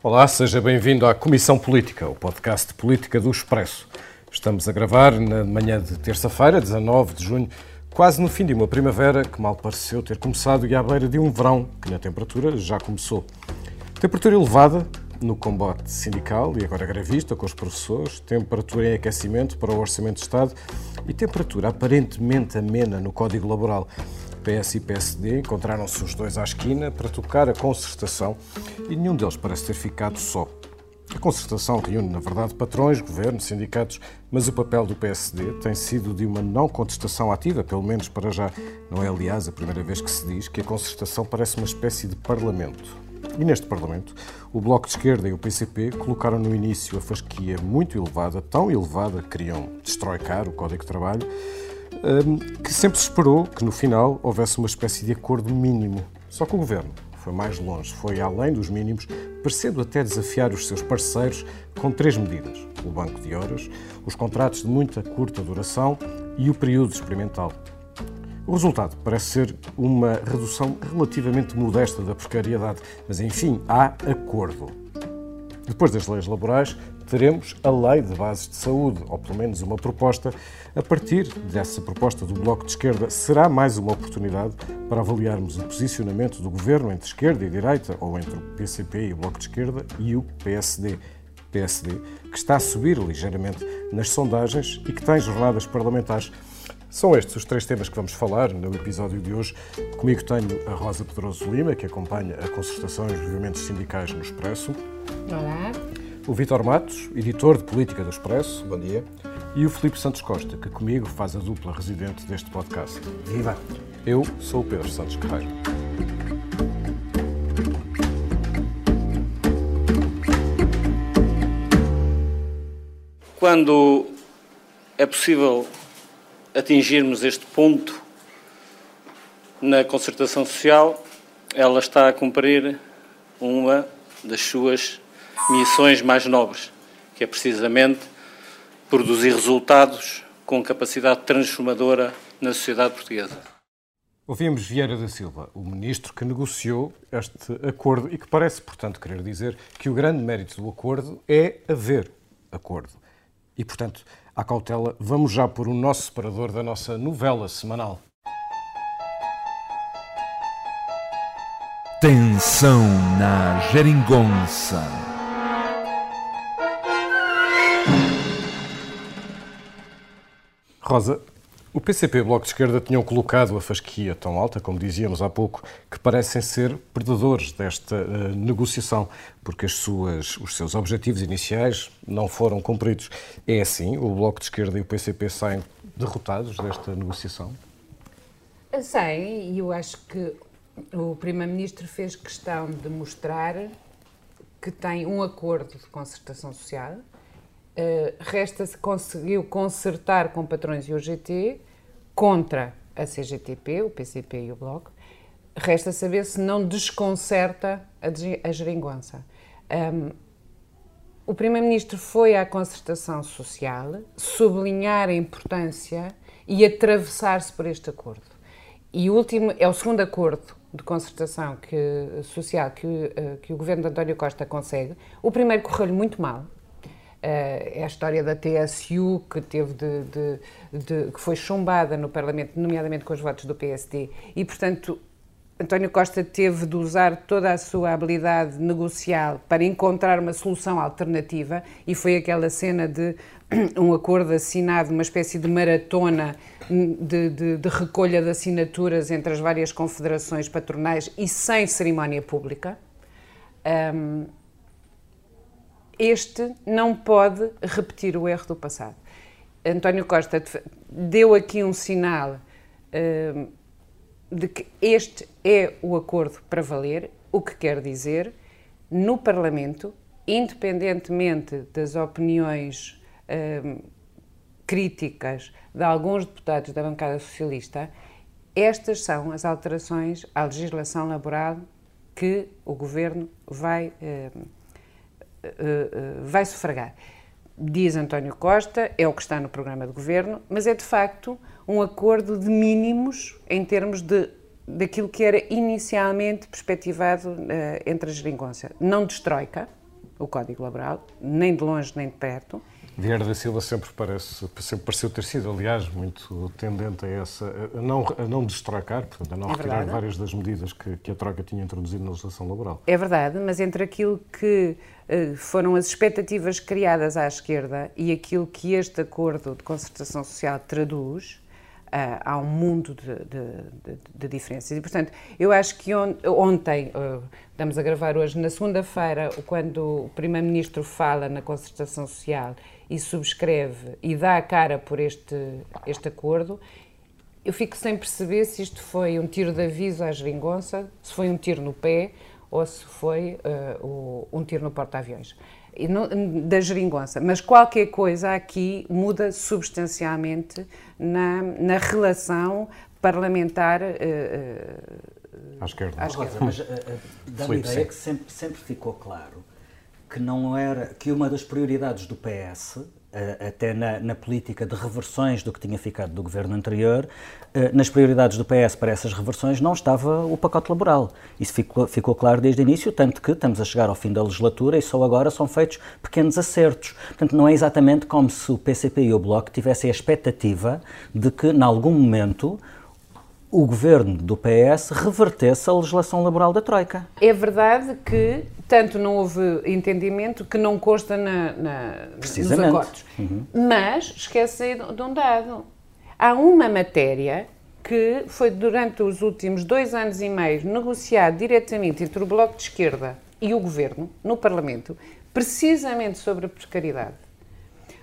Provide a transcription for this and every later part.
Olá, seja bem-vindo à Comissão Política, o podcast de política do Expresso. Estamos a gravar na manhã de terça-feira, 19 de junho, quase no fim de uma primavera que mal pareceu ter começado e à beira de um verão que na temperatura já começou. Temperatura elevada no combate sindical e agora grevista com os professores, temperatura em aquecimento para o Orçamento de Estado e temperatura aparentemente amena no Código Laboral. PS e PSD encontraram-se os dois à esquina para tocar a concertação e nenhum deles parece ter ficado só. A concertação reúne, na verdade, patrões, governo, sindicatos, mas o papel do PSD tem sido de uma não contestação ativa, pelo menos para já. Não é, aliás, a primeira vez que se diz que a concertação parece uma espécie de parlamento. E neste Parlamento, o Bloco de Esquerda e o PCP colocaram no início a fasquia muito elevada, tão elevada que queriam destroicar o Código de Trabalho, que sempre se esperou que no final houvesse uma espécie de acordo mínimo. Só que o Governo foi mais longe, foi além dos mínimos, parecendo até desafiar os seus parceiros com três medidas: o banco de horas, os contratos de muita curta duração e o período experimental. O resultado parece ser uma redução relativamente modesta da precariedade, mas enfim, há acordo. Depois das leis laborais, teremos a Lei de Bases de Saúde, ou pelo menos uma proposta. A partir dessa proposta do Bloco de Esquerda, será mais uma oportunidade para avaliarmos o posicionamento do governo entre esquerda e direita, ou entre o PCP e o Bloco de Esquerda e o PSD. PSD, que está a subir ligeiramente nas sondagens e que tem jornadas parlamentares. São estes os três temas que vamos falar no episódio de hoje. Comigo tenho a Rosa Pedroso Lima, que acompanha a concertação e os movimentos sindicais no Expresso. Olá. O Vítor Matos, editor de política do Expresso. Bom dia. E o Filipe Santos Costa, que comigo faz a dupla residente deste podcast. Viva! Eu sou o Pedro Santos Carreiro. Quando é possível atingirmos este ponto na concertação social, ela está a cumprir uma das suas missões mais nobres, que é precisamente produzir resultados com capacidade transformadora na sociedade portuguesa. Ouvimos Vieira da Silva, o ministro que negociou este acordo e que parece, portanto, querer dizer que o grande mérito do acordo é haver acordo. E, portanto, à cautela, vamos já por o nosso separador da nossa novela semanal. Tensão na geringonça. Rosa, o PCP e o Bloco de Esquerda tinham colocado a fasquia tão alta, como dizíamos há pouco, que parecem ser perdedores desta uh, negociação, porque as suas, os seus objetivos iniciais não foram cumpridos. É assim? O Bloco de Esquerda e o PCP saem derrotados desta negociação? Saem, e eu acho que o Primeiro-Ministro fez questão de mostrar que tem um acordo de concertação social resta-se conseguiu consertar com patrões e o GT contra a CGTP, o PCP e o Bloco. Resta saber se não desconcerta a, a geringonça. Um, o Primeiro-Ministro foi à concertação social sublinhar a importância e atravessar-se por este acordo. E o último é o segundo acordo de concertação que, social que, uh, que o governo de António Costa consegue. O primeiro correu-lhe muito mal, é a história da TSU que teve de, de, de, que foi chumbada no Parlamento, nomeadamente com os votos do PSD, e portanto António Costa teve de usar toda a sua habilidade negocial para encontrar uma solução alternativa e foi aquela cena de um acordo assinado, uma espécie de maratona de, de, de recolha de assinaturas entre as várias confederações patronais e sem cerimónia pública. Um, este não pode repetir o erro do passado. António Costa deu aqui um sinal uh, de que este é o acordo para valer, o que quer dizer, no Parlamento, independentemente das opiniões uh, críticas de alguns deputados da bancada socialista, estas são as alterações à legislação laboral que o governo vai. Uh, eh, eh, vai sufragar. Diz António Costa, é o que está no programa de governo, mas é de facto um acordo de mínimos em termos de daquilo que era inicialmente perspectivado uh, entre a geringonça. Não destroika, o Código Laboral, nem de longe nem de perto. Vieira da Silva sempre, parece, sempre pareceu ter sido, aliás, muito tendente a, essa, a, não, a não destrocar, portanto, a não é retirar verdade. várias das medidas que, que, a troca tinha introduzido na legislação laboral. É verdade, mas entre aquilo que uh, foram as expectativas criadas à esquerda e aquilo que este acordo de concertação social traduz, Uh, há um mundo de, de, de, de, diferenças. E, portanto, eu acho que on, ontem, uh, estamos a gravar hoje, na segunda-feira, quando o Primeiro-Ministro fala na concertação social e subscreve e dá a cara por este, este acordo, eu fico sem perceber se isto foi um tiro de aviso à geringonça, se foi um tiro no pé ou se foi uh, um tiro no porta-aviões da geringonça, mas qualquer coisa aqui muda substancialmente na, na relação parlamentar uh, à esquerda. À esquerda. Mas uh, dá-me a ideia que sempre, sempre ficou claro que não era que uma das prioridades do PS até na, na, política de reversões do que tinha ficado do governo anterior, nas prioridades do PS para essas reversões não estava o pacote laboral. Isso ficou, ficou, claro desde o início, tanto que estamos a chegar ao fim da legislatura e só agora são feitos pequenos acertos. Portanto, não é exatamente como se o PCP e o Bloco tivessem a expectativa de que, em algum momento, o governo do PS revertesse a legislação laboral da Troika. É verdade que tanto não houve entendimento que não consta na, na, nos acordos. Uhum. Mas esquece de um dado. Há uma matéria que foi durante os últimos dois anos e meio negociado diretamente entre o Bloco de Esquerda e o Governo, no Parlamento, precisamente sobre a precariedade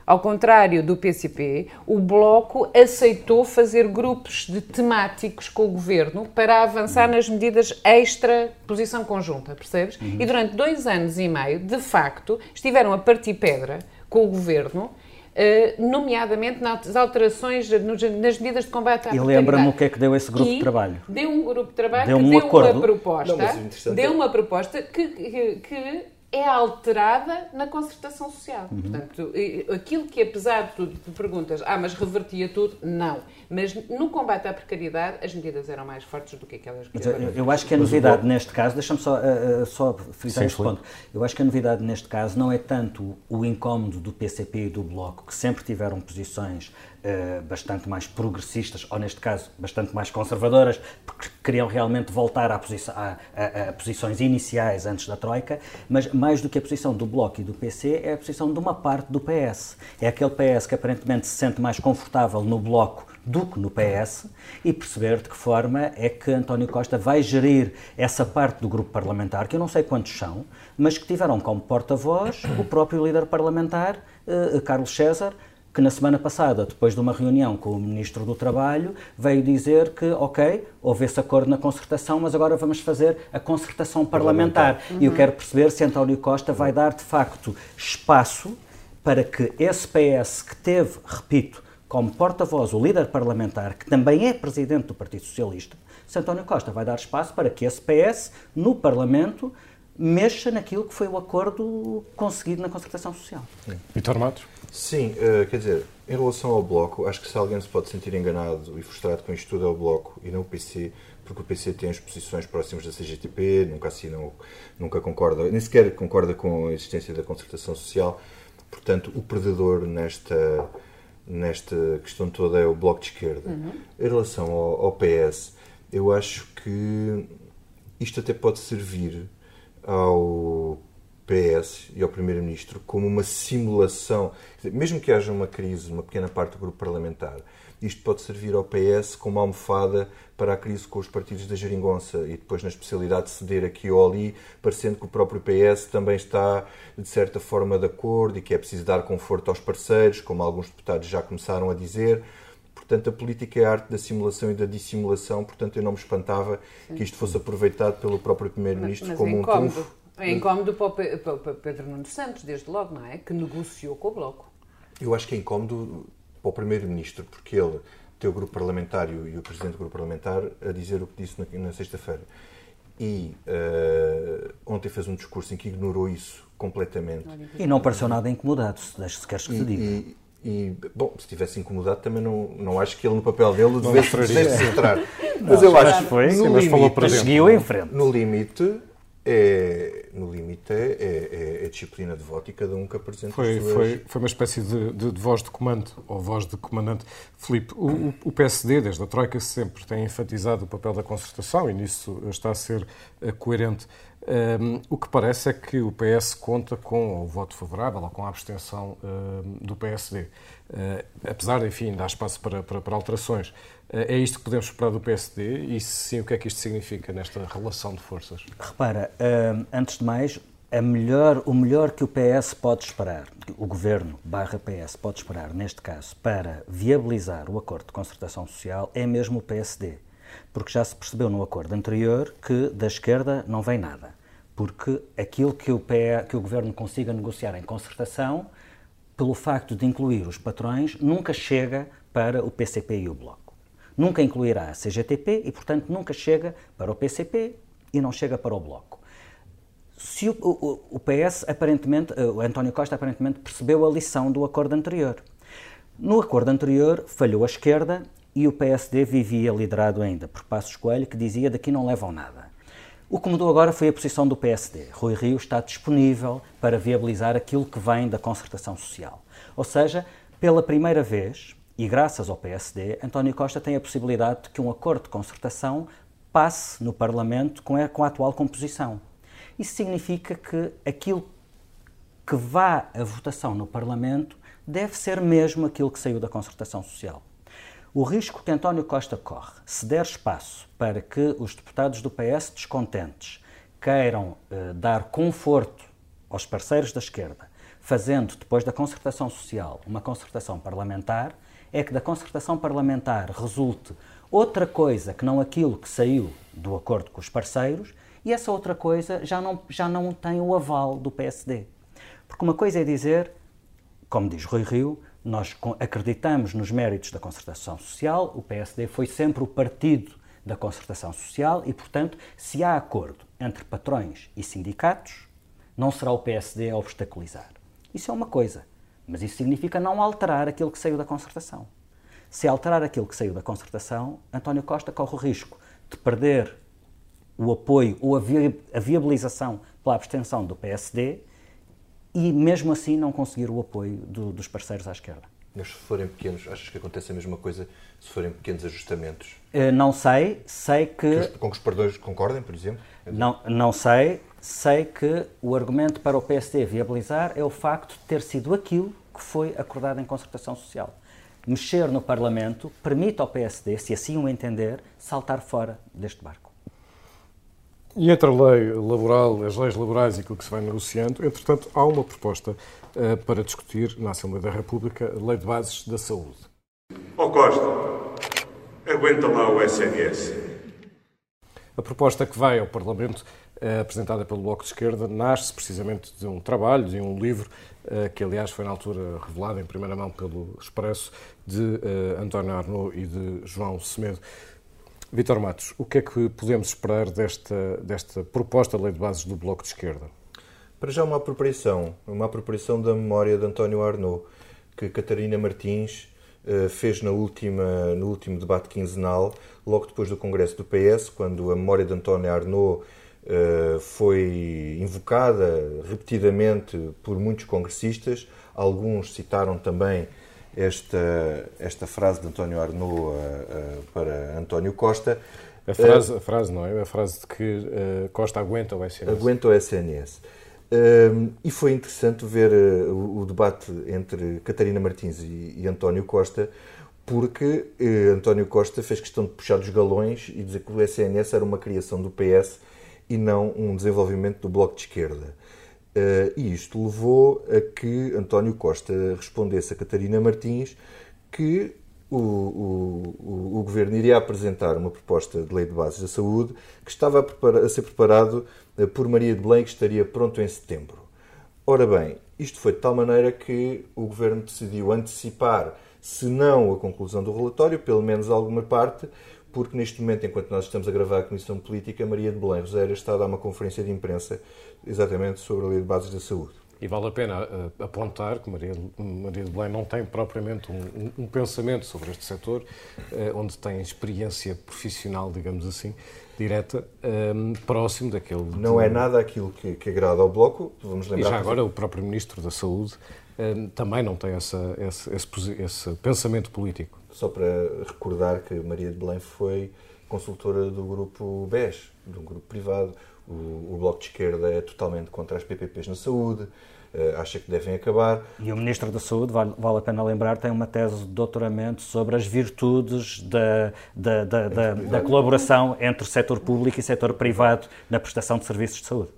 ao contrário do PCP, o Bloco aceitou fazer grupos de temáticos com o governo para avançar nas medidas extra posição conjunta, percebes? Uhum. E durante dois anos e meio, de facto, estiveram a partir pedra com o governo. Uh, nomeadamente nas alterações nas medidas de combate à E lembra-me o que é que deu esse grupo e de trabalho? Deu um grupo de trabalho deu que um deu acordo. uma proposta, Não, deu é uma proposta que, que, que é alterada na concertação social. Uhum. Portanto, aquilo que, apesar de tudo, tu perguntas, ah, mas revertia tudo? Não. Mas no combate à precariedade, as medidas eram mais fortes do que aquelas que eu, eu acho que a novidade neste caso, deixa-me só, uh, só frisar este ponto, eu acho que a novidade neste caso não é tanto o incómodo do PCP e do Bloco, que sempre tiveram posições uh, bastante mais progressistas, ou neste caso, bastante mais conservadoras, porque queriam realmente voltar à a, a, a, posições iniciais antes da Troika, mas mais do que a posição do Bloco e do PC, é a posição de uma parte do PS. É aquele PS que aparentemente se sente mais confortável no Bloco do que no PS e perceber de que forma é que António Costa vai gerir essa parte do grupo parlamentar, que eu não sei quantos são, mas que tiveram como porta-voz o próprio líder parlamentar, eh, Carlos César, que na semana passada, depois de uma reunião com o Ministro do Trabalho, veio dizer que, ok, houve esse acordo na concertação, mas agora vamos fazer a concertação parlamentar. parlamentar. Uhum. E eu quero perceber se António Costa vai dar, de facto, espaço para que esse PS que teve, repito, como porta-voz, o líder parlamentar, que também é presidente do Partido Socialista, se António Costa vai dar espaço para que esse PS, no Parlamento, mexa naquilo que foi o acordo conseguido na concertação social. Vitor Matos? Sim, uh, quer dizer, em relação ao Bloco, acho que se alguém se pode sentir enganado e frustrado com isto tudo é o Bloco e não o PC, porque o PC tem as posições próximas da CGTP, nunca assinam, nunca concorda, nem sequer concorda com a existência da concertação social, portanto, o perdedor nesta nesta questão toda é o Bloco de Esquerda. Uhum. Em relação ao, ao, PS, eu acho que isto até pode servir ao PS e ao Primeiro-Ministro como uma simulação, mesmo que haja uma crise numa pequena parte do grupo parlamentar, isto pode servir ao PS como almofada para a crise com os partidos da geringonça e depois na especialidade de ceder aqui ou ali, parecendo que o próprio PS também está de certa forma de acordo e que é preciso dar conforto aos parceiros, como alguns deputados já começaram a dizer. Portanto, a política é a arte da simulação e da dissimulação, portanto, eu não me espantava que isto fosse aproveitado pelo próprio Primeiro-Ministro como um trunfo. É incómodo para o Pedro Nuno Santos, desde logo, não é? Que negociou com o Bloco. Eu acho que é incómodo para o Primeiro-Ministro, porque ele tem o grupo parlamentário e o Presidente do grupo parlamentar a dizer o que disse na, sexta-feira. E uh, ontem fez um discurso em que ignorou isso completamente. E não pareceu nada incomodado, se, se queres que se diga. E, e, bom, se tivesse incomodado, também não, não acho que ele, no papel dele, devesse, devesse entrar. Mas eu acho que foi, no limite, falou para seguiu em frente. No limite, é, no limite, é, é, é, disciplina de voto e cada um que apresenta foi, suas... foi, foi uma espécie de, de, de, voz de comando, ou voz de comandante. Filipe, o, o, PSD, desde a Troika, sempre tem enfatizado o papel da concertação e nisso está a ser uh, coerente. Um, o que parece é que o PS conta com o voto favorável ou com a abstenção do PSD. Uh, apesar de, enfim, dar espaço para, para, para alterações. É isto que podemos esperar do PSD e, se sim, o que é que isto significa nesta relação de forças? Repara, antes de mais, melhor, o melhor que o PS pode esperar, o Governo barra PS pode esperar, neste caso, para viabilizar o acordo de concertação social é mesmo o PSD. Porque já se percebeu no acordo anterior que da esquerda não vem nada. Porque aquilo que o, que o Governo consiga negociar em concertação, pelo facto de incluir os patrões, nunca chega para o PCP e o Bloco nunca incluirá a CGTP e, portanto, nunca chega para o PCP e não chega para o Bloco. Se o, o, o PS, aparentemente, eh, o António Costa aparentemente percebeu a lição do acordo anterior. No acordo anterior, falhou a esquerda e o PSD vivia liderado ainda por Passos Coelho, que dizia daqui não levam nada. O que mudou agora foi a posição do PSD. Rui Rio está disponível para viabilizar aquilo que vem da concertação social. Ou seja, pela primeira vez, e graças ao PSD, António Costa tem a possibilidade de que um acordo de concertação passe no Parlamento com a, com a atual composição. Isso significa que aquilo que vá à votação no Parlamento deve ser mesmo aquilo que saiu da concertação social. O risco que António Costa corre, se der espaço para que os deputados do PS descontentes queiram eh, dar conforto aos parceiros da esquerda, fazendo, depois da concertação social, uma concertação parlamentar, é que da concertação parlamentar resulte outra coisa que não aquilo que saiu do acordo com os parceiros e essa outra coisa já não, já não tem o aval do PSD. Porque uma coisa é dizer, como diz Rui Rio, nós acreditamos nos méritos da concertação social, o PSD foi sempre o partido da concertação social e, portanto, se há acordo entre patrões e sindicatos, não será o PSD a obstaculizar. Isso é uma coisa. Mas isso significa não alterar aquilo que saiu da concertação. Se alterar aquilo que saiu da concertação, António Costa corre o risco de perder o apoio ou a viabilização pela abstenção do PSD e, mesmo assim, não conseguir o apoio do, dos parceiros à esquerda. Mas se forem pequenos, achas que acontece a mesma coisa se forem pequenos ajustamentos? Uh, não sei, sei que... que com que os perdões concordem, por exemplo? Não, não sei, sei que o argumento para o PSD viabilizar é o facto de ter sido aquilo que foi acordado em concertação social. Mexer no Parlamento permite ao PSD, se assim o entender, saltar fora deste barco. E entre a lei laboral, as leis laborais e aquilo que se vai negociando, entretanto, há uma proposta uh, para discutir na Assembleia da República a Lei de Bases da Saúde. Ó oh Costa, aguenta lá o SNS. A proposta que vai ao Parlamento, apresentada pelo Bloco de Esquerda, nasce precisamente de um trabalho, de um livro, eh, que aliás foi na altura revelado em primeira mão pelo Expresso, de eh, António Arnaud e de João Semedo. Vitor Matos, o que é que podemos esperar desta, desta proposta de lei de bases do Bloco de Esquerda? Para já uma apropriação, uma apropriação da memória de António Arnaud, que Catarina Martins fez na última, no último debate quinzenal, logo depois do Congresso do PS, quando a memória de António Arnaud foi invocada repetidamente por muitos congressistas. Alguns citaram também esta, esta frase de António Arnaud uh, uh, para António Costa. A frase, a frase não é? A frase de que Costa aguenta o SNS. Aguenta o SNS. e foi interessante ver o, o, debate entre Catarina Martins e, e António Costa, porque eh, António Costa fez questão de puxar dos galões e dizer que o SNS era uma criação do PS e não um desenvolvimento do Bloco de Esquerda. Uh, e isto levou a que António Costa respondesse a Catarina Martins que o, o, o, Governo iria apresentar uma proposta de lei de bases da saúde que estava a, preparar, a ser preparado uh, por Maria de Belém que estaria pronto em setembro. Ora bem, isto foi de tal maneira que o Governo decidiu antecipar se não a conclusão do relatório, pelo menos alguma parte, porque neste momento, enquanto nós estamos a gravar a Comissão Política, Maria de Belém Roséria está a dar uma conferência de imprensa exatamente sobre a Lei de Bases da Saúde. E vale a pena uh, apontar que Maria, Maria de Belém não tem propriamente um, um, um pensamento sobre este setor, uh, onde tem experiência profissional, digamos assim, direta, um, próximo daquele. Não é nada aquilo que, que agrada ao Bloco, vamos lembrar. E já agora o próprio Ministro da Saúde também não tem essa, esse, esse, esse, pensamento político. Só para recordar que Maria de Belém foi consultora do grupo BES, de um grupo privado. O, o Bloco de Esquerda é totalmente contra as PPPs na saúde. Uh, acha que devem acabar. E o Ministro da Saúde, vale, vale, a pena lembrar, tem uma tese de doutoramento sobre as virtudes da, da, da, da, da colaboração entre o setor público e o setor privado na prestação de serviços de saúde.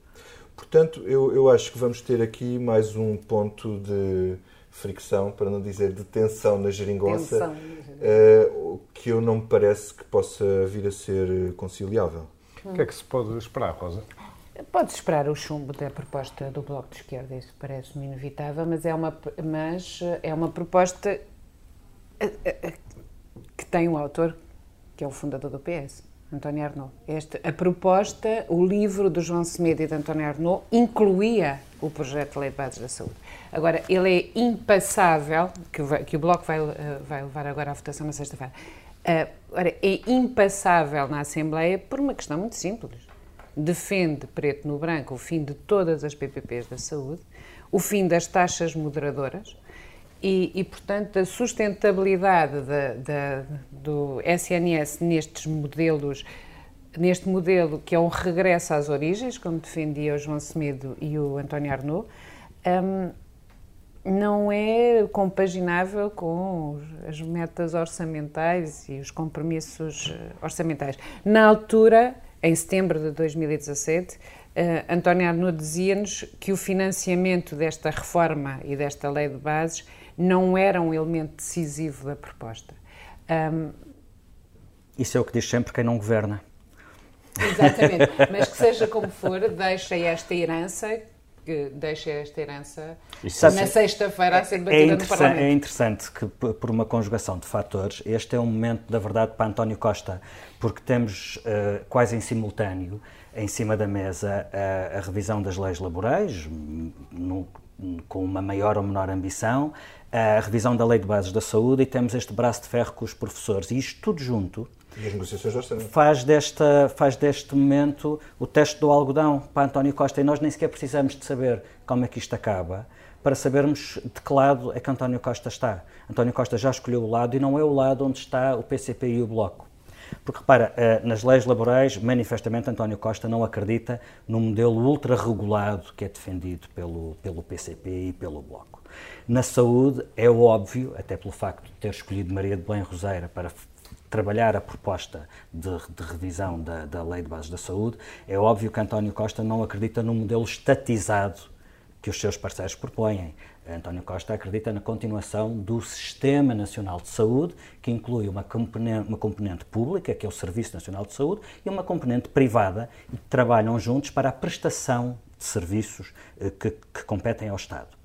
Portanto, eu, eu acho que vamos ter aqui mais um ponto de fricção, para não dizer de tensão na geringonça, tensão. Uh, que eu não me parece que possa vir a ser conciliável. O que é que se pode esperar, Rosa? Pode esperar o chumbo da proposta do Bloco de Esquerda, isso parece-me inevitável, mas é uma, mas é uma proposta eh, eh, que tem um autor que é o fundador do PS, António Arnaud. Este, a proposta, o livro do João Semedo e de António Arnaud incluía o projeto de lei de bases da saúde. Agora, ele é impassável, que, vai, que o Bloco vai, eh, vai levar agora à votação na sexta-feira, uh, é impassável na Assembleia por uma questão muito simples defende preto no branco o fim de todas as PPPs da saúde, o fim das taxas moderadoras e, e portanto, a sustentabilidade da, da, do SNS nestes modelos, neste modelo que é um regresso às origens, como defendia o João Semedo e o António Arnaud, um, não é compaginável com as metas orçamentais e os compromissos eh, orçamentais. Na altura, em setembro de 2017, uh, eh, António Arnaud dizia-nos que o financiamento desta reforma e desta lei de bases não era um elemento decisivo da proposta. Um, Isso é o que diz sempre quem não governa. Exatamente, mas que seja como for, deixa esta herança que deixa esta herança Isso, na sexta-feira a ser batida é no Parlamento. É interessante que, por uma conjugação de fatores, este é um momento da verdade para António Costa, porque temos uh, quase em simultâneo, em cima da mesa, a, a revisão das leis laborais, no, com uma maior ou menor ambição, a revisão da Lei de Bases da Saúde e temos este braço de ferro com os professores. E isto tudo junto e as negociações orçamento. Faz, desta, faz deste momento o teste do algodão para António Costa e nós nem sequer precisamos de saber como é que isto acaba para sabermos de que lado é que António Costa está. António Costa já escolheu o lado e não é o lado onde está o PCP e o Bloco. Porque repara, eh, nas leis laborais, manifestamente António Costa não acredita no modelo ultra-regulado que é defendido pelo, pelo PCP e pelo Bloco. Na saúde, é óbvio, até pelo facto de ter escolhido Maria de Belém Roseira para trabalhar a proposta de, de revisão da, da, Lei de Bases da Saúde, é óbvio que António Costa não acredita no modelo estatizado que os seus parceiros propõem. António Costa acredita na continuação do Sistema Nacional de Saúde, que inclui uma componente, uma componente pública, que é o Serviço Nacional de Saúde, e uma componente privada, e que trabalham juntos para a prestação de serviços eh, que, que competem ao Estado.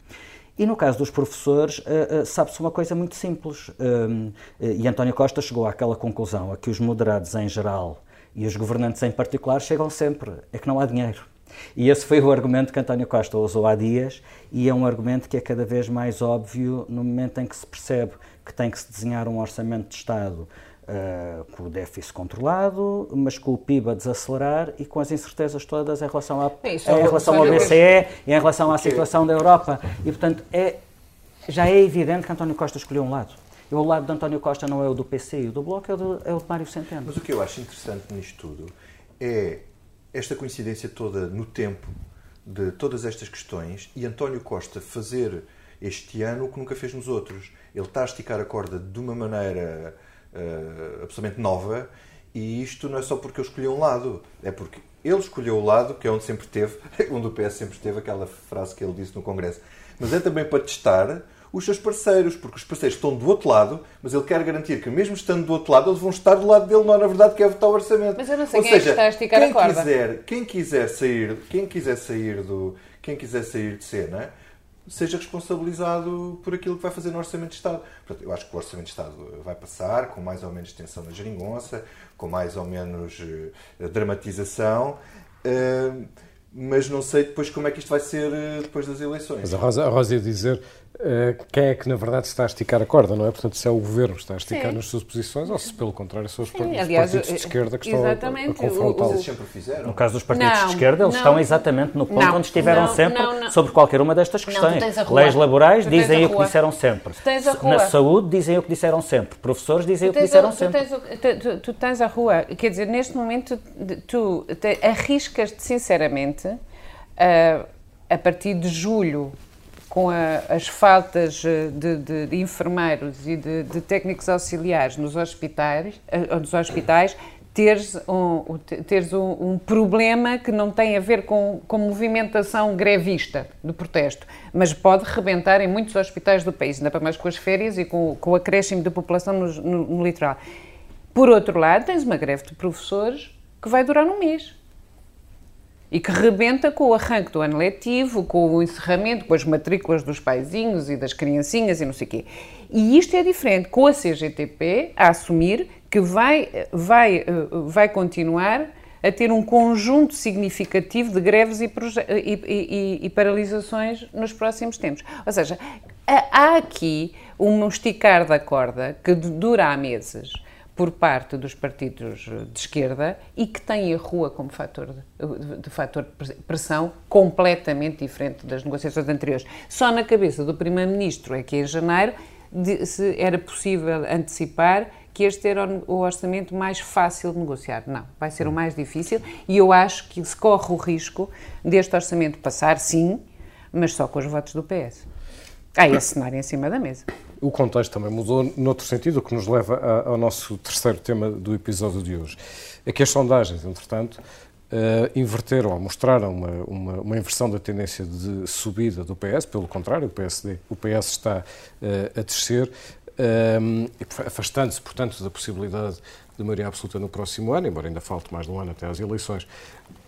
E no caso dos professores, uh, uh, sabe-se uma coisa muito simples. Uh, e António Costa chegou àquela conclusão a que os moderados em geral e os governantes em particular chegam sempre: é que não há dinheiro. E esse foi o argumento que António Costa usou há dias, e é um argumento que é cada vez mais óbvio no momento em que se percebe que tem que se desenhar um orçamento de Estado Uh, com o déficit controlado, mas com o PIB a desacelerar e com as incertezas todas em relação, à, é em relação ao BCE e em relação à situação da Europa. E, portanto, é, já é evidente que António Costa escolheu um lado. E o lado de António Costa não é o do PC e o do Bloco, é o, do, é o de Mário Centeno. Mas o que eu acho interessante nisto tudo é esta coincidência toda no tempo de todas estas questões e António Costa fazer este ano o que nunca fez nos outros. Ele está a esticar a corda de uma maneira uh, absolutamente nova e isto não é só porque eu escolhi um lado, é porque ele escolheu o lado, que é onde sempre teve, onde o PS sempre teve aquela frase que ele disse no Congresso. Mas é também para testar os seus parceiros, porque os parceiros estão do outro lado, mas ele quer garantir que, mesmo estando do outro lado, eles vão estar do lado dele, não, na verdade, quer votar o orçamento. Mas eu não sei Ou quem seja, é que está a esticar quem a corda. Quiser, quem quiser sair, quem quiser sair do, quem quiser sair de cena, seja responsabilizado por aquilo que vai fazer no Orçamento de Estado. Portanto, eu acho que o Orçamento de Estado vai passar com mais ou menos tensão na geringonça, com mais ou menos uh, dramatização, uh, mas não sei depois como é que isto vai ser uh, depois das eleições. Mas a Rosa, a Rosa ia dizer, quem é que, na verdade, está a esticar a corda, não é? Portanto, se é o governo que está a esticar Sim. nas suas posições ou se, pelo contrário, são os, Sim, aliás, partidos de esquerda que estão a, a confrontá-los. No caso dos partidos não, de esquerda, eles não, estão exatamente no ponto não, onde estiveram sempre sobre qualquer uma destas questões. Leis laborais dizem o que disseram sempre. Na saúde dizem o que disseram sempre. Professores dizem o que disseram sempre. Tu, tens a rua, quer dizer, neste momento tu arriscas-te sinceramente uh, a partir de julho com a, as faltas eh, de, de, de enfermeiros e de, de, técnicos auxiliares nos hospitais, uh, nos hospitais teres, um, teres um, um, problema que não tem a ver com, com movimentação grevista de protesto, mas pode rebentar em muitos hospitais do país, ainda para mais com as férias e com, com o acréscimo de população no, no, no litoral. Por outro lado, tens uma greve de professores que vai durar um mês e que rebenta com o arranque do ano letivo, com o encerramento, com as matrículas dos paizinhos e das criancinhas e não sei o quê. E isto é diferente com a CGTP a assumir que vai, vai, vai continuar a ter um conjunto significativo de greves e, e, e, e, paralisações nos próximos tempos. Ou seja, há aqui um esticar da corda que dura há meses por parte dos partidos de esquerda e que tem a rua como fator de, de fator de pressão completamente diferente das negociações anteriores. Só na cabeça do Primeiro-Ministro é que em janeiro de, se era possível antecipar que este era o orçamento mais fácil de negociar. Não, vai ser o mais difícil e eu acho que se corre o risco deste orçamento passar, sim, mas só com os votos do PS. Há esse cenário em cima da mesa. O contexto também mudou noutro sentido, o que nos leva ao nosso terceiro tema do episódio de hoje. É que as sondagens, entretanto, uh, inverteram, mostraram uma, uma, uma, inversão da tendência de subida do PS, pelo contrário, o PSD, o PS está uh, a descer, um, afastando-se, portanto, da possibilidade de maioria absoluta no próximo ano, embora ainda falte mais de um ano até às eleições.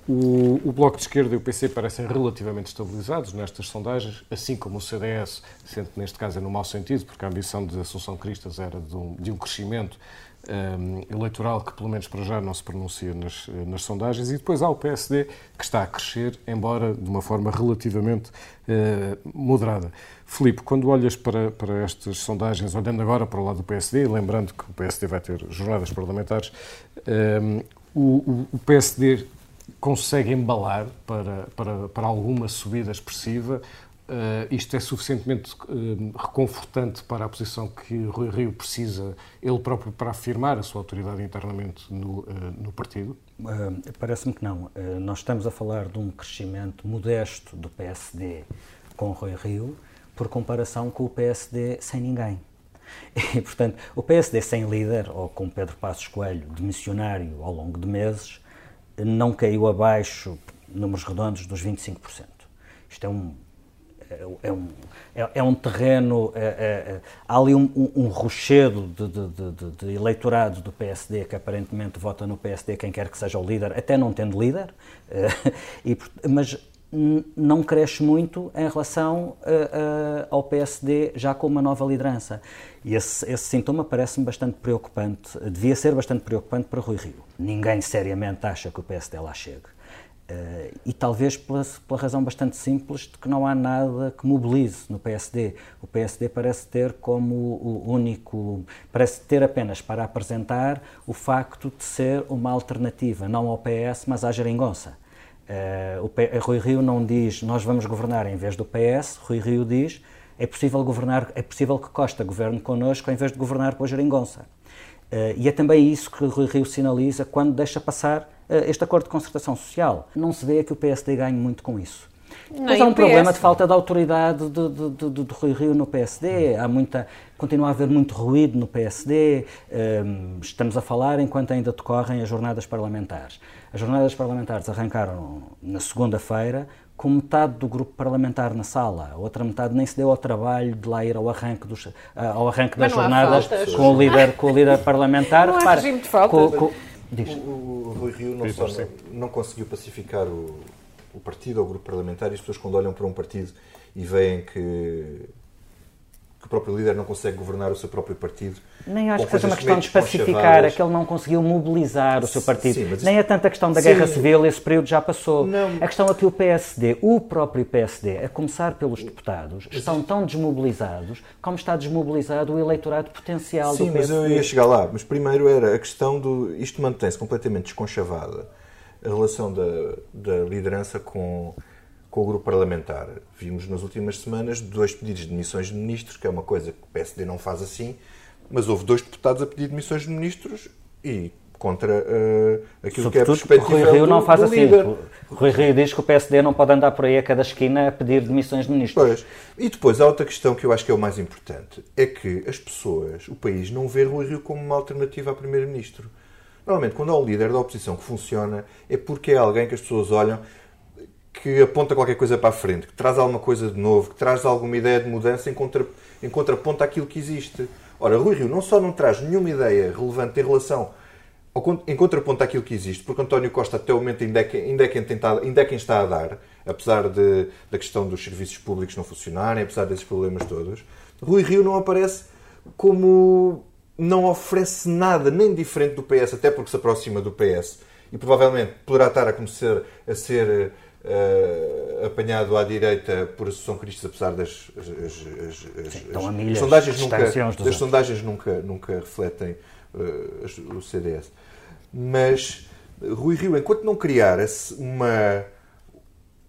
O, o, Bloco de Esquerda e o PC parecem relativamente estabilizados nestas sondagens, assim como o CDS, sendo que neste caso é no mau sentido, porque a ambição de Assunção Cristas era de um, de um crescimento eleitoral que, pelo menos para já, não se pronuncia nas, nas, sondagens. E depois há o PSD, que está a crescer, embora de uma forma relativamente uh, moderada. Filipe, quando olhas para, para estas sondagens, olhando agora para o lado do PSD, lembrando que o PSD vai ter jornadas parlamentares, um, o, o PSD consegue embalar para, para, para alguma subida expressiva. Uh, isto é suficientemente uh, reconfortante para a posição que Rui Rio precisa, ele próprio, para afirmar a sua autoridade internamente no, uh, no partido? Parece-me que não. nós estamos a falar de um crescimento modesto do PSD com Rui Rio, por comparação com o PSD sem ninguém. E, portanto, o PSD sem líder, ou com Pedro Passos Coelho de missionário ao longo de meses, não caiu abaixo, números redondos, dos 25%. Isto é um. É, um, é, é um terreno. É, é, há ali um, um, um rochedo de, de, de, de, eleitorado do PSD que aparentemente vota no PSD, quem quer que seja o líder, até não tendo líder, e, mas não cresce muito em relação uh, uh, ao PSD já com uma nova liderança. E esse, esse sintoma parece-me bastante preocupante, devia ser bastante preocupante para Rui Rio. Ninguém seriamente acha que o PSD lá chegue. Uh, e talvez pela, pela, razão bastante simples de que não há nada que mobilize no PSD. O PSD parece ter como o único, parece ter apenas para apresentar o facto de ser uma alternativa, não ao PS, mas à geringonça. Uh, o P Rui Rio não diz nós vamos governar em vez do PS, Rui Rio diz é possível governar, é possível que Costa governe connosco em vez de governar com a geringonça. Uh, e é também isso que Rui Rio sinaliza quando deixa passar este acordo de concertação social. Não se vê que o PSD ganhe muito com isso. Mas há um problema de falta de autoridade de, de, de, de, Rui Rio no PSD. Há muita, continua a haver muito ruído no PSD. Um, estamos a falar enquanto ainda decorrem as jornadas parlamentares. As jornadas parlamentares arrancaram na segunda-feira com metade do grupo parlamentar na sala, a outra metade nem se deu ao trabalho de lá ir ao arranque, dos, ao arranque das jornadas com o, líder, com o líder parlamentar. Não há regime de falta. Com, com, o, o, Rui Rio não, só, não conseguiu pacificar o, o partido ou o grupo parlamentar e as pessoas quando olham para um partido e veem que, que o próprio líder não consegue governar o seu próprio partido. Nem acho que seja uma questão de pacificar, é que ele não conseguiu mobilizar o seu partido. Sim, Nem é tanta questão da sim. guerra civil, esse período já passou. Não. A questão é que o PSD, o próprio PSD, a começar pelos deputados, estão tão desmobilizados como está desmobilizado o eleitorado potencial sim, do PSD. Sim, mas eu ia chegar lá. Mas primeiro era a questão do... Isto mantém-se completamente desconchavada, a relação da, da liderança com com o grupo parlamentar. Vimos nas últimas semanas dois pedidos de demissões de ministros, que é uma coisa que o PSD não faz assim, mas houve dois deputados a pedir demissões de ministros e contra uh, aquilo Sobretudo, que é a perspectiva Rui Rio não faz assim. Líder. Rui Rio diz que o PSD não pode andar por aí a cada esquina a pedir demissões de ministros. Pois. E depois há outra questão que eu acho que é o mais importante, é que as pessoas, o país, não vê Rui Rio como uma alternativa a primeiro-ministro. Normalmente, quando há um líder da oposição que funciona, é porque é alguém que as pessoas olham que aponta qualquer coisa para a frente, que traz alguma coisa de novo, que traz alguma ideia de mudança em, contra, em contraponto àquilo que existe. Ora, Rui Rio não só não traz nenhuma ideia relevante em relação ao, em contraponto àquilo que existe, porque António Costa até o momento ainda é, ainda é, quem, tenta, ainda é quem está a dar, apesar de, da questão dos serviços públicos não funcionarem, apesar desses problemas todos, Rui Rio não aparece como não oferece nada nem diferente do PS, até porque se aproxima do PS e provavelmente poderá estar a começar a ser Uh, apanhado à direita por Associação Cristas, apesar das as, as, as, Sim, milhas, sondagens nunca, as sondagens nunca, nunca refletem uh, o CDS. Mas Rui Rio, enquanto não criar uma,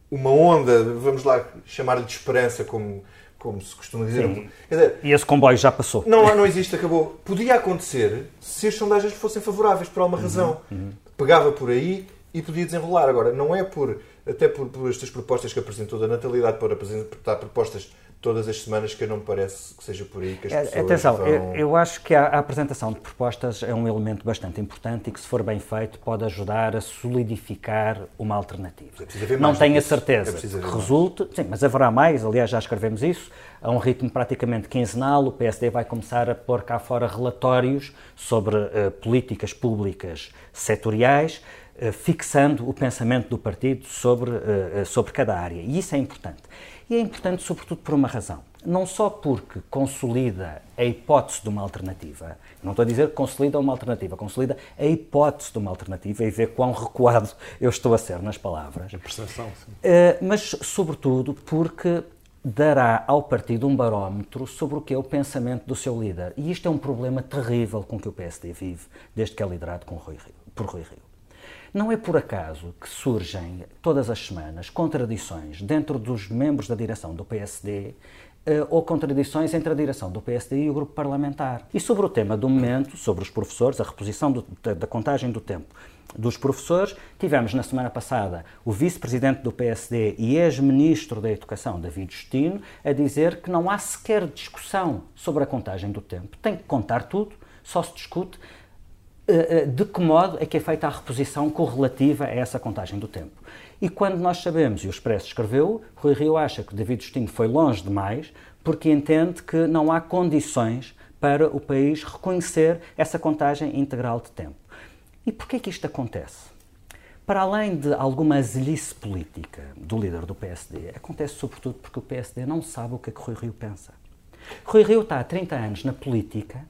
uma onda, vamos lá chamar-lhe de esperança, como, como se costuma dizer. Dizer, e esse comboio já passou. Não, não existe, acabou. Podia acontecer se as sondagens fossem favoráveis por alguma uhum, razão. Uhum. Pegava por aí e podia desenrolar. Agora, não é por até por, por estas propostas que apresentou da natalidade para apresentar propostas todas as semanas que não me parece que seja por aí que as é, pessoas Atenção, vão... eu, eu, acho que a, a, apresentação de propostas é um elemento bastante importante e que, se for bem feito, pode ajudar a solidificar uma alternativa. É não tenho a certeza é que resulte, sim, mas haverá mais, aliás já escrevemos isso, a um ritmo praticamente quinzenal, o PSD vai começar a pôr cá fora relatórios sobre uh, políticas públicas setoriais, fixando o pensamento do partido sobre, eh, eh, sobre cada área. E isso é importante. E é importante, sobretudo, por uma razão. Não só porque consolida a hipótese de uma alternativa, não estou a dizer que consolida uma alternativa, consolida a hipótese de uma alternativa e ver quão recuado eu estou a ser nas palavras. A percepção, sim. Mas, sobretudo, porque dará ao partido um barómetro sobre o que é o pensamento do seu líder. E isto é um problema terrível com que o PSD vive, desde que é liderado com Rui Rio, por Rui Rio. Não é por acaso que surgem todas as semanas contradições dentro dos membros da direção do PSD eh, ou contradições entre a direção do PSD e o grupo parlamentar. E sobre o tema do momento, sobre os professores, a reposição do, da, contagem do tempo dos professores, tivemos na semana passada o vice-presidente do PSD e ex-ministro da Educação, David Justino, a dizer que não há sequer discussão sobre a contagem do tempo. Tem que contar tudo, só se discute de que modo é que é feita a reposição correlativa a essa contagem do tempo. E quando nós sabemos, e o Expresso escreveu, Rui Rio acha que David Justino foi longe demais porque entende que não há condições para o país reconhecer essa contagem integral de tempo. E porquê que isto acontece? Para além de alguma azelice política do líder do PSD, acontece sobretudo porque o PSD não sabe o que é que Rui Rio pensa. Rui Rio está há 30 anos na política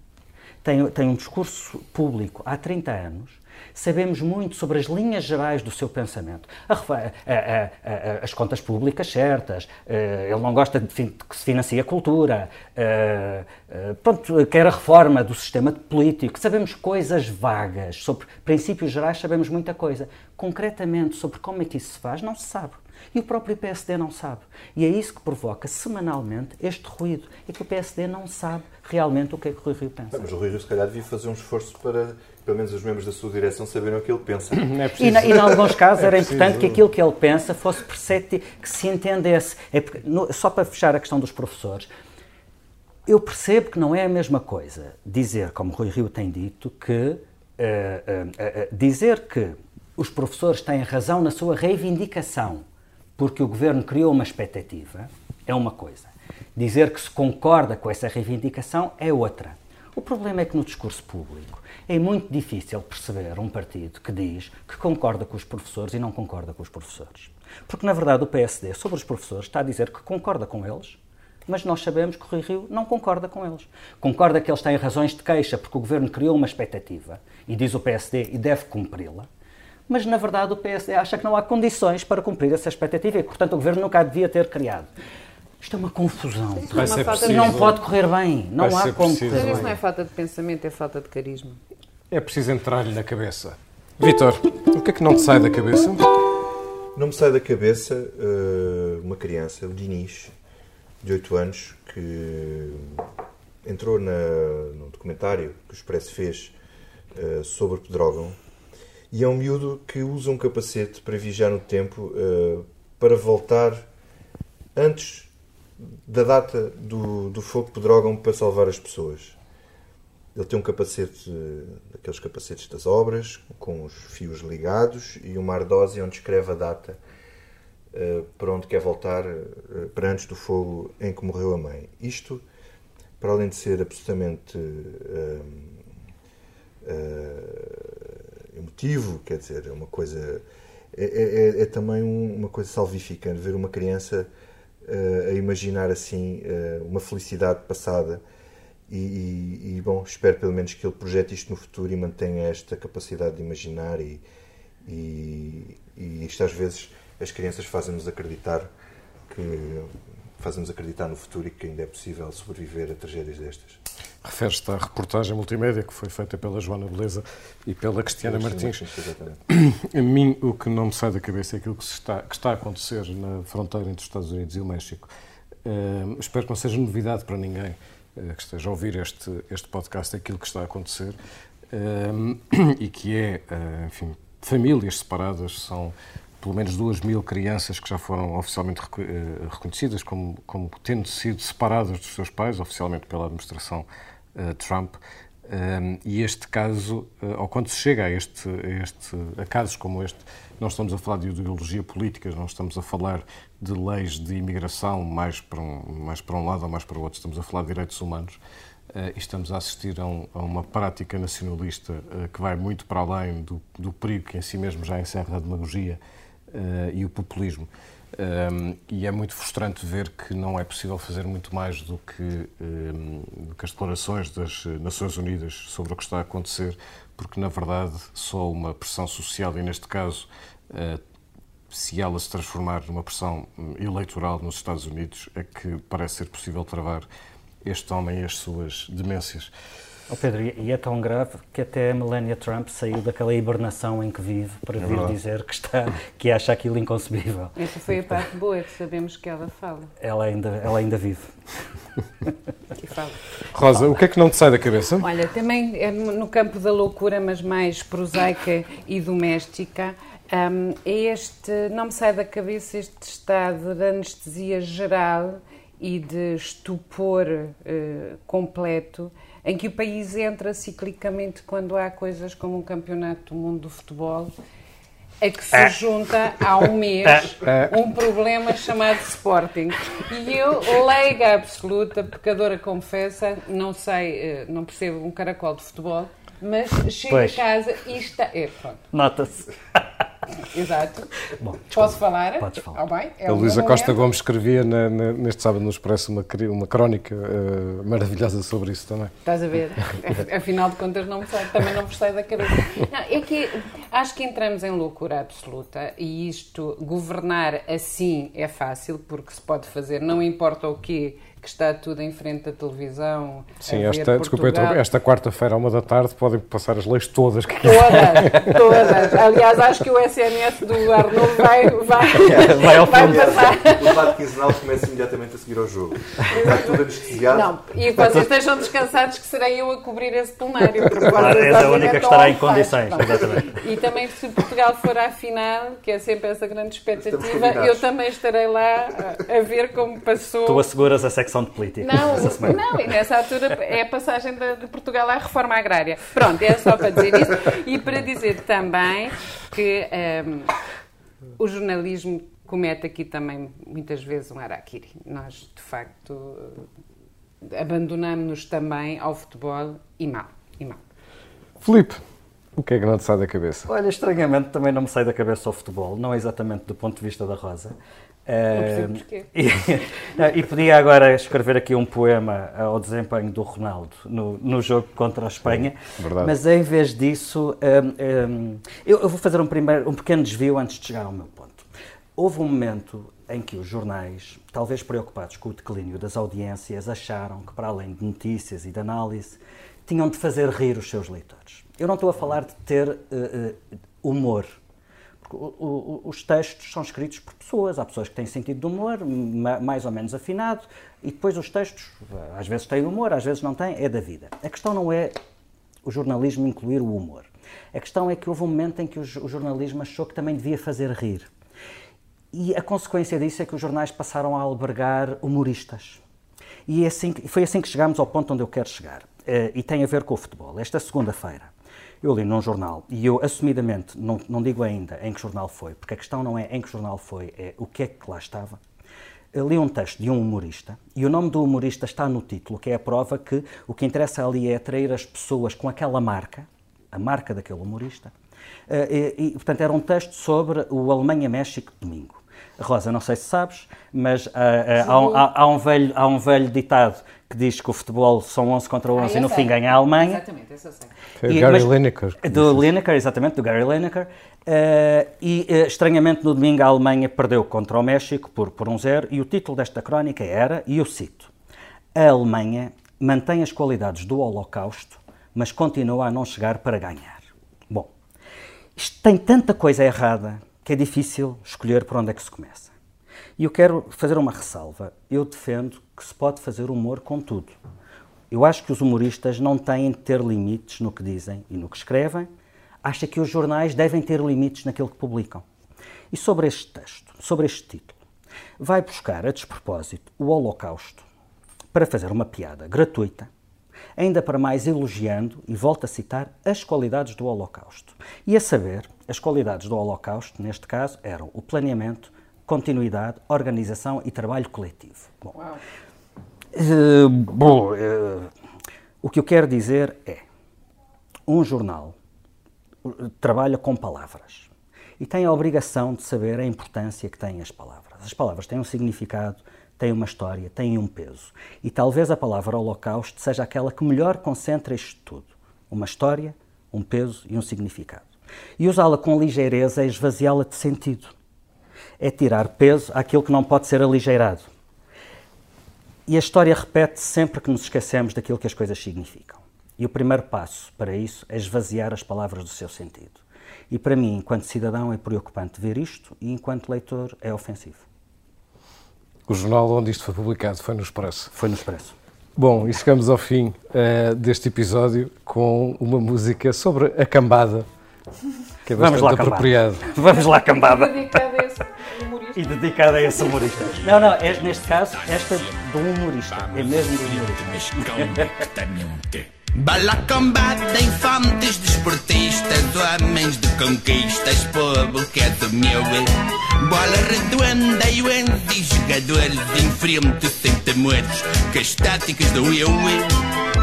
tem, tem um discurso público há 30 anos, sabemos muito sobre as linhas gerais do seu pensamento. A, a, a, as contas públicas certas, eh, ele não gosta de que se financie a cultura, eh, eh, pronto, quer a reforma do sistema político. Sabemos coisas vagas, sobre princípios gerais sabemos muita coisa. Concretamente, sobre como é que isso se faz, não se sabe. E o próprio PSD não sabe. E é isso que provoca semanalmente este ruído. É que o PSD não sabe realmente o que é que o Rui Rio pensa. Mas o Rui Rio, se calhar, devia fazer um esforço para, pelo menos, os membros da sua direção saberem o que ele pensa. É e, na, e, em alguns casos, é era importante que aquilo que ele pensa fosse perceptível, que se entendesse. É porque, no, só para fechar a questão dos professores, eu percebo que não é a mesma coisa dizer, como Rui Rio tem dito, que uh, uh, uh, dizer que os professores têm razão na sua reivindicação porque o governo criou uma expectativa, é uma coisa. Dizer que se concorda com essa reivindicação é outra. O problema é que no discurso público é muito difícil perceber um partido que diz que concorda com os professores e não concorda com os professores. Porque, na verdade, o PSD, sobre os professores, está a dizer que concorda com eles, mas nós sabemos que o Rui Rio não concorda com eles. Concorda que eles têm razões de queixa porque o governo criou uma expectativa e diz o PSD e deve cumpri-la, mas na verdade o PSD acha que não há condições para cumprir essa expectativa e, portanto, o governo nunca devia ter criado. Isto é uma confusão. Isto preciso. não pode correr bem. Não Vai há como preciso. correr Mas isso não é falta de pensamento, é falta de carisma. É preciso entrar-lhe na cabeça. Vitor, o que é que não te sai da cabeça? Não me sai da cabeça eh, uma criança, o Dinis, de 8 anos, que entrou na, num documentário que o Expresso fez eh, sobre Pedrógão e é um miúdo que usa um capacete para viajar no tempo eh, para voltar antes da data do, do fogo de Pedrógão para salvar as pessoas. Ele tem um capacete, eh, daqueles capacetes das obras, com os fios ligados e uma ardósia onde escreve a data eh, para onde quer voltar, eh, para antes do fogo em que morreu a mãe. Isto, para além de ser absolutamente eh, emotivo, quer dizer, é uma coisa. É, é- é também um- uma coisa salvífica ver uma criança eh, a imaginar assim eh, uma felicidade passada. E, e- e, bom, espero pelo menos que ele projete isto no futuro e mantenha esta capacidade de imaginar e, e, e isto às vezes as crianças fazem-nos acreditar que fazem-nos acreditar no futuro e que ainda é possível sobreviver a tragédias destas. Refere-te à reportagem multimédia que foi feita pela Joana Beleza e pela Cristiana Martins. A mim, o que não me sai da cabeça é aquilo que, está, que está a acontecer na fronteira entre os Estados Unidos e o México. Eh, espero que não seja novidade para ninguém eh, que esteja a ouvir este, este podcast aquilo que está a acontecer eh, e que é, eh, enfim, famílias separadas, são pelo menos duas mil crianças que já foram oficialmente eh, reconhecidas como, como tendo sido separadas dos seus pais, oficialmente pela administração eh, Trump. Um, e este caso, uh, ou quando se chega a, este, a, este, a casos como este, não estamos a falar de ideologia política, não estamos a falar de leis de imigração mais para um, mais para um lado ou mais para o outro, estamos a falar de direitos humanos uh, e estamos a assistir a, um, a uma prática nacionalista uh, que vai muito para além do, do perigo que em si mesmo já encerra a demagogia uh, e o populismo. Um, e é muito frustrante ver que não é possível fazer muito mais do que, um, do que as declarações das Nações Unidas sobre o que está a acontecer, porque na verdade só uma pressão social, e neste caso, uh, se ela se transformar numa pressão eleitoral nos Estados Unidos, é que parece ser possível travar este homem e as suas demências. Oh Pedro, e é tão grave que até a Melania Trump saiu daquela hibernação em que vive para vir verdade. dizer que, está, que acha aquilo inconcebível. Essa foi a parte boa, é que sabemos que ela fala. Ela ainda, ela ainda vive. E fala. Rosa, o que é que não te sai da cabeça? Olha, também é no campo da loucura, mas mais prosaica e doméstica, hum, é este, não me sai da cabeça este estado de anestesia geral e de estupor eh, completo em que o país entra ciclicamente quando há coisas como um campeonato do mundo do futebol a que se junta há um mês um problema chamado Sporting. E eu, leiga absoluta, pecadora confessa, não sei, eh, não percebo um caracol de futebol, mas chego Pois. a casa e está. É, Nota-se. exato. Bom, Posso falar? Podes falar. Ah, bem, é A Luísa Costa. Gomes escrevia na- na- neste sábado no Expresso uma, uma crónica eh, maravilhosa sobre isso também. Estás a ver? Afinal de contas, não me sai, também não sai da cabeça. Não, é que acho que entramos em loucura absoluta e isto, governar assim é fácil, porque se pode fazer, não importa o quê, que está tudo em frente à televisão. Sim, esta, desculpa, esta quarta-feira, à uma da tarde, podem passar as leis todas que Todas, todas. Aliás, acho que o SNS do Arnold vai, vai, Vai ao fundo. passar. O debate quinzenal começa imediatamente a seguir ao jogo. Está tudo anestesiado. Não, e vocês estejam descansados que serei eu a cobrir esse plenário. Claro, és a única que estará em condições, exatamente. E também, se Portugal for à final, que é sempre essa grande expectativa, eu também estarei lá a, a ver como passou. Tu asseguras a secção de política. Não, não, e nessa altura é a passagem de, de Portugal à reforma agrária. Pronto, é só para dizer isso. E para dizer também que ehm, o jornalismo comete aqui também muitas vezes um araquiri. Nós, de facto, eh, abandonamos-nos também ao futebol e mal. E mal. Filipe, O que é que não te sai da cabeça? Olha, estranhamente também não me sai da cabeça o futebol, não exatamente do ponto de vista da Rosa. Não percebo porquê. E, e podia agora escrever aqui um poema ao desempenho do Ronaldo no, no jogo contra a Espanha, verdade. mas em vez disso, hum, hum, eu, eu vou fazer um, primeiro, um pequeno desvio antes de chegar ao meu ponto. Houve um momento em que os jornais, talvez preocupados com o declínio das audiências, acharam que, para além de notícias e de análise, tinham de fazer rir os seus leitores. Eu não estou a falar de ter uh, uh, humor. O, o, os textos são escritos por pessoas. Há pessoas que têm sentido de humor, ma, mais ou menos afinado, e depois os textos, às vezes têm humor, às vezes não têm, é da vida. A questão não é o jornalismo incluir o humor. A questão é que houve um momento em que o, o jornalismo achou que também devia fazer rir. E a consequência disso é que os jornais passaram a albergar humoristas. E é assim, foi assim que chegámos ao ponto onde eu quero chegar. Uh, e tem a ver com o futebol. Esta segunda-feira, eu li num jornal, e eu assumidamente não, não digo ainda em que jornal foi, porque a questão não é em que jornal foi, é o que é que lá estava. Eu li um texto de um humorista, e o nome do humorista está no título, que é a prova que o que interessa ali é atrair as pessoas com aquela marca, a marca daquele humorista. Uh, e, e, portanto, era um texto sobre o Alemanha-México domingo. Rosa, não sei se sabes, mas uh, uh, há, um, há, há, um velho, há um velho ditado que diz que o futebol são 11 contra 11 ah, e no sei. fim ganha a Alemanha. Exatamente, esse eu sei. Foi o Gary Lineker. Do Lineker, exatamente, do Gary Lineker. Uh, e, uh, estranhamente, no domingo a Alemanha perdeu contra o México por, por um zero e o título desta crónica era, e eu cito, a Alemanha mantém as qualidades do Holocausto, mas continua a não chegar para ganhar. Bom, isto tem tanta coisa errada que é difícil escolher por onde é que se começa. E eu quero fazer uma ressalva. Eu defendo que se pode fazer humor com tudo. Eu acho que os humoristas não têm de ter limites no que dizem e no que escrevem. Acho que os jornais devem ter limites naquilo que publicam. E sobre este texto, sobre este título, vai buscar a despropósito o Holocausto para fazer uma piada gratuita, ainda para mais elogiando, e volto a citar, as qualidades do Holocausto. E a saber, as qualidades do Holocausto, neste caso, eram o planeamento, continuidade, organização e trabalho coletivo. Bom, uh, bom uh, o que eu quero dizer é: um jornal trabalha com palavras e tem a obrigação de saber a importância que têm as palavras. As palavras têm um significado, têm uma história, têm um peso. E talvez a palavra Holocausto seja aquela que melhor concentra isto tudo: uma história, um peso e um significado. E usá-la com ligeireza é esvaziá-la de sentido. É tirar peso àquilo que não pode ser aligeirado. E a história repete sempre que nos esquecemos daquilo que as coisas significam. E o primeiro passo para isso é esvaziar as palavras do seu sentido. E para mim, enquanto cidadão, é preocupante ver isto e enquanto leitor é ofensivo. O jornal onde isto foi publicado foi no Expresso. Foi no Expresso. Bom, e chegamos ao fim uh, deste episódio com uma música sobre a cambada que é Vamos lá, apropriado. Cambada. Vamos lá, cambada. Dedicada a esse humorista. E dedicada a esse humorista. Não, não, é, neste caso, esta do humorista. É mesmo do humorista. Bala combate, infantes, desportistas, homens de conquistas, povo que é do meu Bola redonda e o jogadores em frente sem temores, que as táticas do eu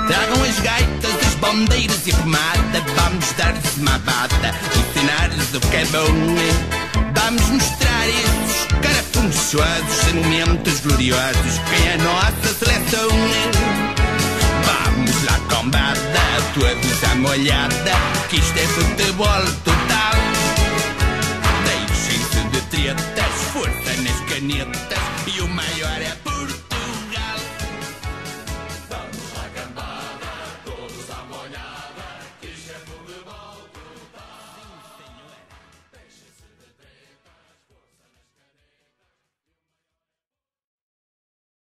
Tragam as gaitas, as bandeiras e pomada Vamos dar-lhes uma bata Ensinar-lhes o que é bom Vamos mostrar esses carafunchosos Momentos gloriosos Quem é a nossa seleção Combada Todos à molhada Que isto é futebol total. Deixem-se de tretas Força nas canetas